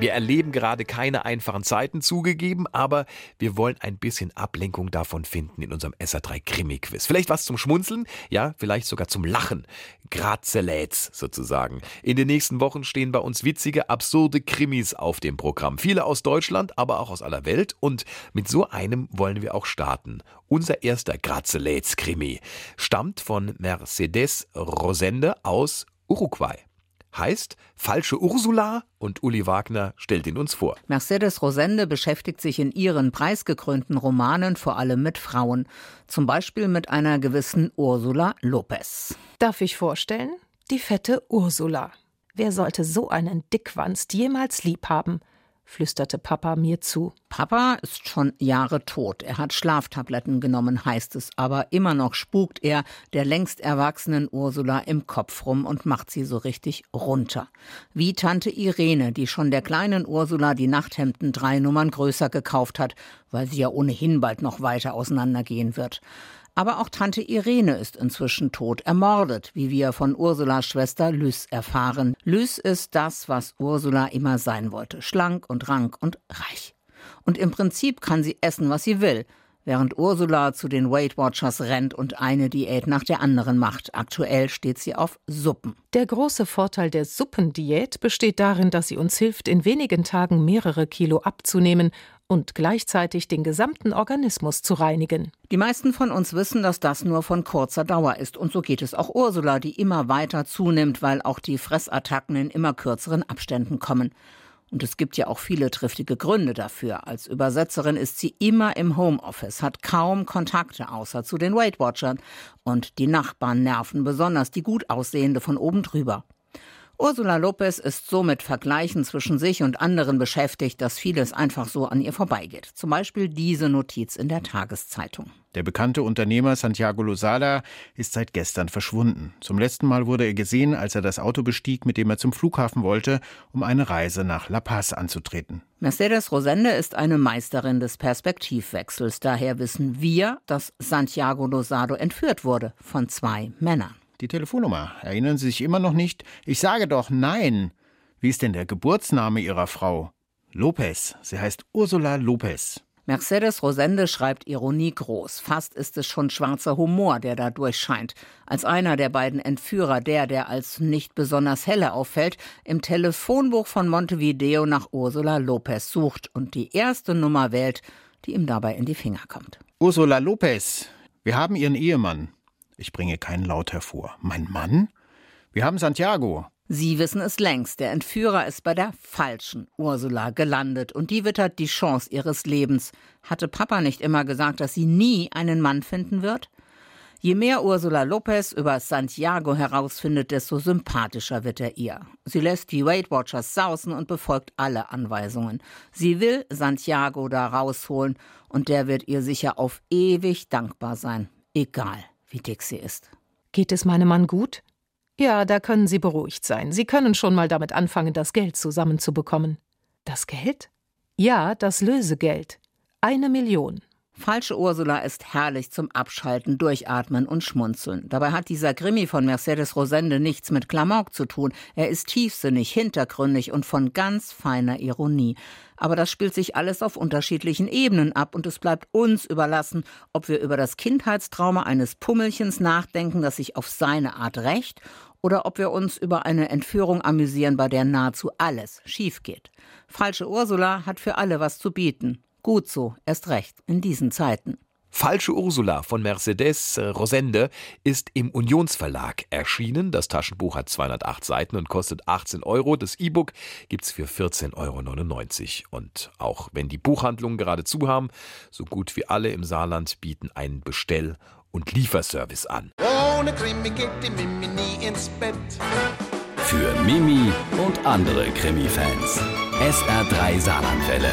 Wir erleben gerade keine einfachen Zeiten zugegeben, aber wir wollen ein bisschen Ablenkung davon finden in unserem SR3 Krimi-Quiz. Vielleicht was zum Schmunzeln, ja, vielleicht sogar zum Lachen. Grazeläts sozusagen. In den nächsten Wochen stehen bei uns witzige, absurde Krimis auf dem Programm. Viele aus Deutschland, aber auch aus aller Welt. Und mit so einem wollen wir auch starten. Unser erster Grazeläts-Krimi stammt von Mercedes Rosende aus Uruguay heißt Falsche Ursula und Uli Wagner stellt ihn uns vor. Mercedes Rosende beschäftigt sich in ihren preisgekrönten Romanen vor allem mit Frauen, zum Beispiel mit einer gewissen Ursula Lopez. Darf ich vorstellen? Die fette Ursula. Wer sollte so einen Dickwanst jemals lieb haben? Flüsterte Papa mir zu. Papa ist schon Jahre tot. Er hat Schlaftabletten genommen, heißt es, aber immer noch spukt er der längst erwachsenen Ursula im Kopf rum und macht sie so richtig runter. Wie Tante Irene, die schon der kleinen Ursula die Nachthemden drei Nummern größer gekauft hat, weil sie ja ohnehin bald noch weiter auseinandergehen wird. Aber auch Tante Irene ist inzwischen tot, ermordet, wie wir von Ursulas Schwester Lys erfahren. Lys ist das, was Ursula immer sein wollte. Schlank und rank und reich. Und im Prinzip kann sie essen, was sie will während Ursula zu den Weight Watchers rennt und eine Diät nach der anderen macht. Aktuell steht sie auf Suppen. Der große Vorteil der Suppendiät besteht darin, dass sie uns hilft, in wenigen Tagen mehrere Kilo abzunehmen und gleichzeitig den gesamten Organismus zu reinigen. Die meisten von uns wissen, dass das nur von kurzer Dauer ist. Und so geht es auch Ursula, die immer weiter zunimmt, weil auch die Fressattacken in immer kürzeren Abständen kommen. Und es gibt ja auch viele triftige Gründe dafür. Als Übersetzerin ist sie immer im Homeoffice, hat kaum Kontakte außer zu den Weight Watchern. Und die Nachbarn nerven besonders die gut aussehende von oben drüber. Ursula Lopez ist so mit Vergleichen zwischen sich und anderen beschäftigt, dass vieles einfach so an ihr vorbeigeht. Zum Beispiel diese Notiz in der Tageszeitung. Der bekannte Unternehmer Santiago Lozada ist seit gestern verschwunden. Zum letzten Mal wurde er gesehen, als er das Auto bestieg, mit dem er zum Flughafen wollte, um eine Reise nach La Paz anzutreten. Mercedes Rosende ist eine Meisterin des Perspektivwechsels. Daher wissen wir, dass Santiago Lozado entführt wurde von zwei Männern. Die Telefonnummer. Erinnern Sie sich immer noch nicht? Ich sage doch nein. Wie ist denn der Geburtsname Ihrer Frau? Lopez. Sie heißt Ursula Lopez. Mercedes Rosende schreibt Ironie groß. Fast ist es schon schwarzer Humor, der da durchscheint. Als einer der beiden Entführer, der, der als nicht besonders helle auffällt, im Telefonbuch von Montevideo nach Ursula Lopez sucht und die erste Nummer wählt, die ihm dabei in die Finger kommt. Ursula Lopez, wir haben Ihren Ehemann. Ich bringe keinen Laut hervor. Mein Mann? Wir haben Santiago. Sie wissen es längst. Der Entführer ist bei der falschen Ursula gelandet und die wittert die Chance ihres Lebens. Hatte Papa nicht immer gesagt, dass sie nie einen Mann finden wird? Je mehr Ursula Lopez über Santiago herausfindet, desto sympathischer wird er ihr. Sie lässt die Weight Watchers sausen und befolgt alle Anweisungen. Sie will Santiago da rausholen und der wird ihr sicher auf ewig dankbar sein. Egal wie dick sie ist. Geht es meinem Mann gut? Ja, da können Sie beruhigt sein. Sie können schon mal damit anfangen, das Geld zusammenzubekommen. Das Geld? Ja, das Lösegeld. Eine Million. Falsche Ursula ist herrlich zum Abschalten, Durchatmen und Schmunzeln. Dabei hat dieser Krimi von Mercedes Rosende nichts mit Klamauk zu tun. Er ist tiefsinnig, hintergründig und von ganz feiner Ironie. Aber das spielt sich alles auf unterschiedlichen Ebenen ab und es bleibt uns überlassen, ob wir über das Kindheitstrauma eines Pummelchens nachdenken, das sich auf seine Art rächt, oder ob wir uns über eine Entführung amüsieren, bei der nahezu alles schief geht. Falsche Ursula hat für alle was zu bieten. Gut so, erst recht, in diesen Zeiten. Falsche Ursula von Mercedes Rosende ist im Unionsverlag erschienen. Das Taschenbuch hat 208 Seiten und kostet 18 Euro. Das E-Book gibt's für 14,99 Euro. Und auch wenn die Buchhandlungen gerade zu haben, so gut wie alle im Saarland bieten einen Bestell- und Lieferservice an. Ohne Krimi geht die Mimi nie ins Bett. Für Mimi und andere Krimi-Fans. SR3 Saarlandwelle.